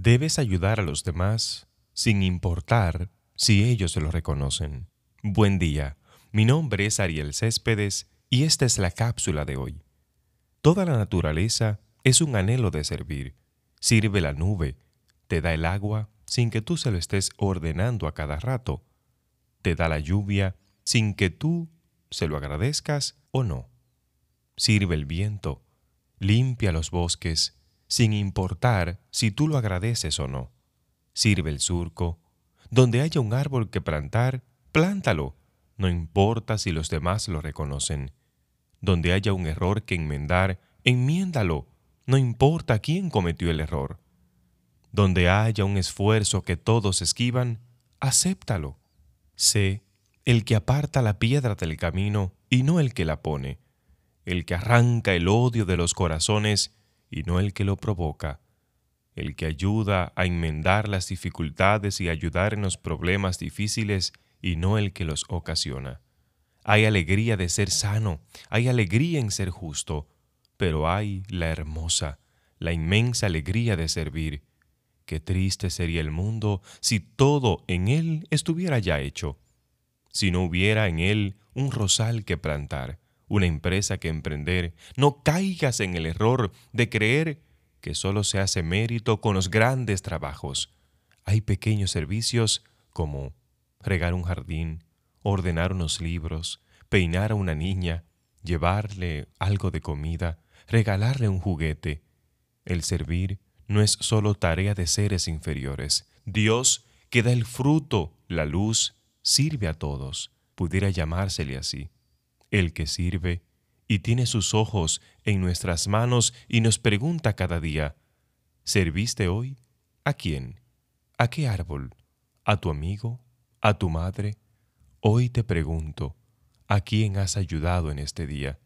Debes ayudar a los demás sin importar si ellos lo reconocen. Buen día, mi nombre es Ariel Céspedes y esta es la cápsula de hoy. Toda la naturaleza es un anhelo de servir. Sirve la nube, te da el agua sin que tú se lo estés ordenando a cada rato. Te da la lluvia sin que tú se lo agradezcas o no. Sirve el viento, limpia los bosques sin importar si tú lo agradeces o no. Sirve el surco. Donde haya un árbol que plantar, plántalo, no importa si los demás lo reconocen. Donde haya un error que enmendar, enmiéndalo, no importa quién cometió el error. Donde haya un esfuerzo que todos esquivan, acéptalo. Sé el que aparta la piedra del camino y no el que la pone, el que arranca el odio de los corazones y no el que lo provoca, el que ayuda a enmendar las dificultades y ayudar en los problemas difíciles y no el que los ocasiona. Hay alegría de ser sano, hay alegría en ser justo, pero hay la hermosa, la inmensa alegría de servir. Qué triste sería el mundo si todo en él estuviera ya hecho, si no hubiera en él un rosal que plantar, una empresa que emprender, no caigas en el error de creer que solo se hace mérito con los grandes trabajos. Hay pequeños servicios como regar un jardín, ordenar unos libros, peinar a una niña, llevarle algo de comida, regalarle un juguete. El servir no es solo tarea de seres inferiores. Dios, que da el fruto, la luz, sirve a todos. Pudiera llamársele así el que sirve y tiene sus ojos en nuestras manos y nos pregunta cada día, ¿serviste hoy? ¿A quién? ¿A qué árbol? ¿A tu amigo? ¿A tu madre? Hoy te pregunto, ¿a quién has ayudado en este día?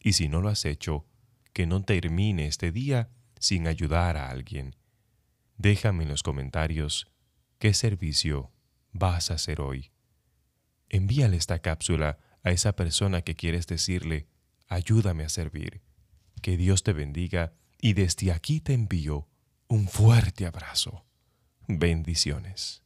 Y si no lo has hecho, que no termine este día sin ayudar a alguien. Déjame en los comentarios qué servicio vas a hacer hoy. Envíale esta cápsula a esa persona que quieres decirle, ayúdame a servir. Que Dios te bendiga y desde aquí te envío un fuerte abrazo. Bendiciones.